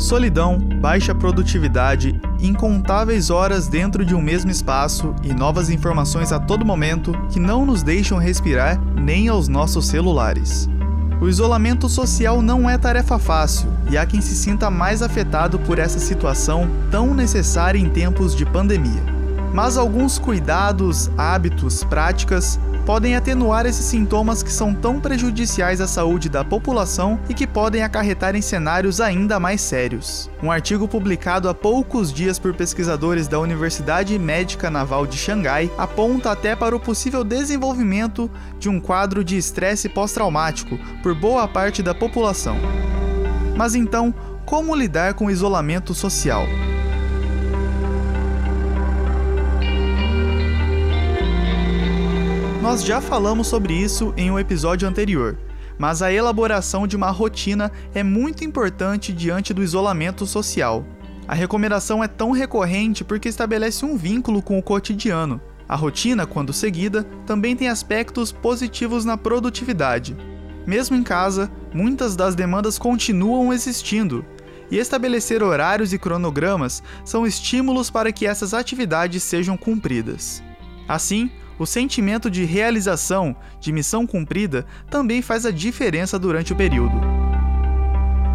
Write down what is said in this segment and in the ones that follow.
Solidão, baixa produtividade, incontáveis horas dentro de um mesmo espaço e novas informações a todo momento que não nos deixam respirar nem aos nossos celulares. O isolamento social não é tarefa fácil e há quem se sinta mais afetado por essa situação tão necessária em tempos de pandemia. Mas alguns cuidados, hábitos, práticas podem atenuar esses sintomas que são tão prejudiciais à saúde da população e que podem acarretar em cenários ainda mais sérios. Um artigo publicado há poucos dias por pesquisadores da Universidade Médica Naval de Xangai aponta até para o possível desenvolvimento de um quadro de estresse pós-traumático por boa parte da população. Mas então, como lidar com o isolamento social? Nós já falamos sobre isso em um episódio anterior, mas a elaboração de uma rotina é muito importante diante do isolamento social. A recomendação é tão recorrente porque estabelece um vínculo com o cotidiano. A rotina, quando seguida, também tem aspectos positivos na produtividade. Mesmo em casa, muitas das demandas continuam existindo, e estabelecer horários e cronogramas são estímulos para que essas atividades sejam cumpridas. Assim, o sentimento de realização, de missão cumprida, também faz a diferença durante o período.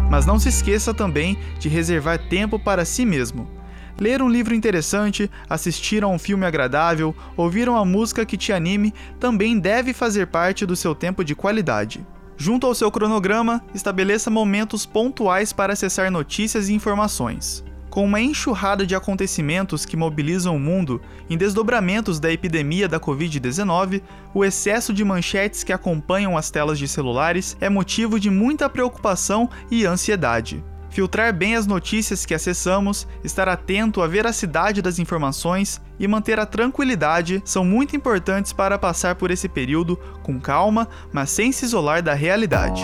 Mas não se esqueça também de reservar tempo para si mesmo. Ler um livro interessante, assistir a um filme agradável, ouvir uma música que te anime também deve fazer parte do seu tempo de qualidade. Junto ao seu cronograma, estabeleça momentos pontuais para acessar notícias e informações com uma enxurrada de acontecimentos que mobilizam o mundo em desdobramentos da epidemia da Covid-19, o excesso de manchetes que acompanham as telas de celulares é motivo de muita preocupação e ansiedade. Filtrar bem as notícias que acessamos, estar atento à veracidade das informações e manter a tranquilidade são muito importantes para passar por esse período com calma, mas sem se isolar da realidade.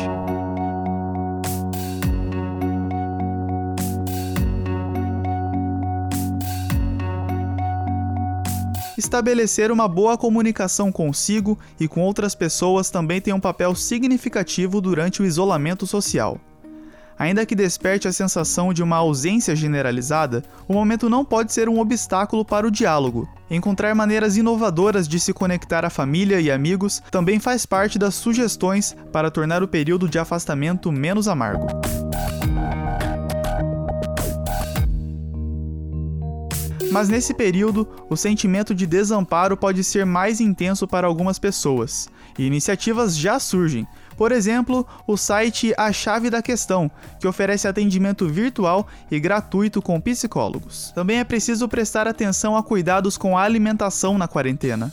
Estabelecer uma boa comunicação consigo e com outras pessoas também tem um papel significativo durante o isolamento social. Ainda que desperte a sensação de uma ausência generalizada, o momento não pode ser um obstáculo para o diálogo. Encontrar maneiras inovadoras de se conectar à família e amigos também faz parte das sugestões para tornar o período de afastamento menos amargo. Mas nesse período, o sentimento de desamparo pode ser mais intenso para algumas pessoas, e iniciativas já surgem. Por exemplo, o site A Chave da Questão, que oferece atendimento virtual e gratuito com psicólogos. Também é preciso prestar atenção a cuidados com a alimentação na quarentena.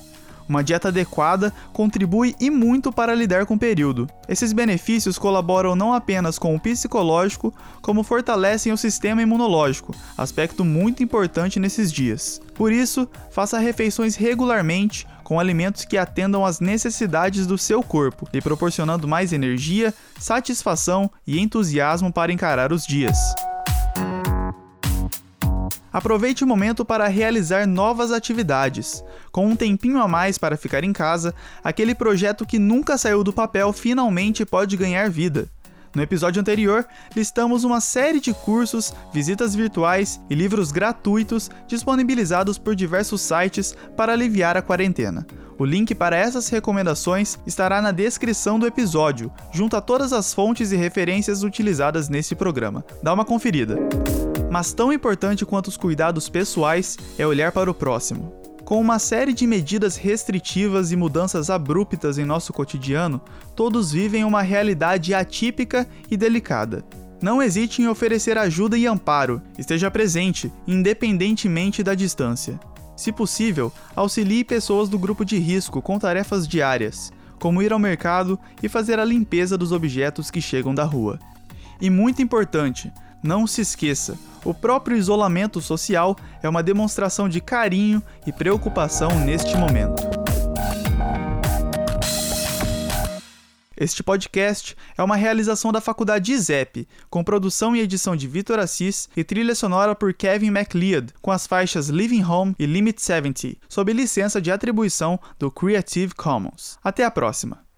Uma dieta adequada contribui e muito para lidar com o período. Esses benefícios colaboram não apenas com o psicológico, como fortalecem o sistema imunológico, aspecto muito importante nesses dias. Por isso, faça refeições regularmente com alimentos que atendam às necessidades do seu corpo, lhe proporcionando mais energia, satisfação e entusiasmo para encarar os dias. Aproveite o momento para realizar novas atividades. Com um tempinho a mais para ficar em casa, aquele projeto que nunca saiu do papel finalmente pode ganhar vida. No episódio anterior, listamos uma série de cursos, visitas virtuais e livros gratuitos disponibilizados por diversos sites para aliviar a quarentena. O link para essas recomendações estará na descrição do episódio, junto a todas as fontes e referências utilizadas nesse programa. Dá uma conferida. Mas tão importante quanto os cuidados pessoais é olhar para o próximo. Com uma série de medidas restritivas e mudanças abruptas em nosso cotidiano, todos vivem uma realidade atípica e delicada. Não hesite em oferecer ajuda e amparo, esteja presente, independentemente da distância. Se possível, auxilie pessoas do grupo de risco com tarefas diárias, como ir ao mercado e fazer a limpeza dos objetos que chegam da rua. E muito importante, não se esqueça, o próprio isolamento social é uma demonstração de carinho e preocupação neste momento. Este podcast é uma realização da Faculdade ISEP, com produção e edição de Vitor Assis e trilha sonora por Kevin MacLeod, com as faixas Living Home e Limit 70, sob licença de atribuição do Creative Commons. Até a próxima!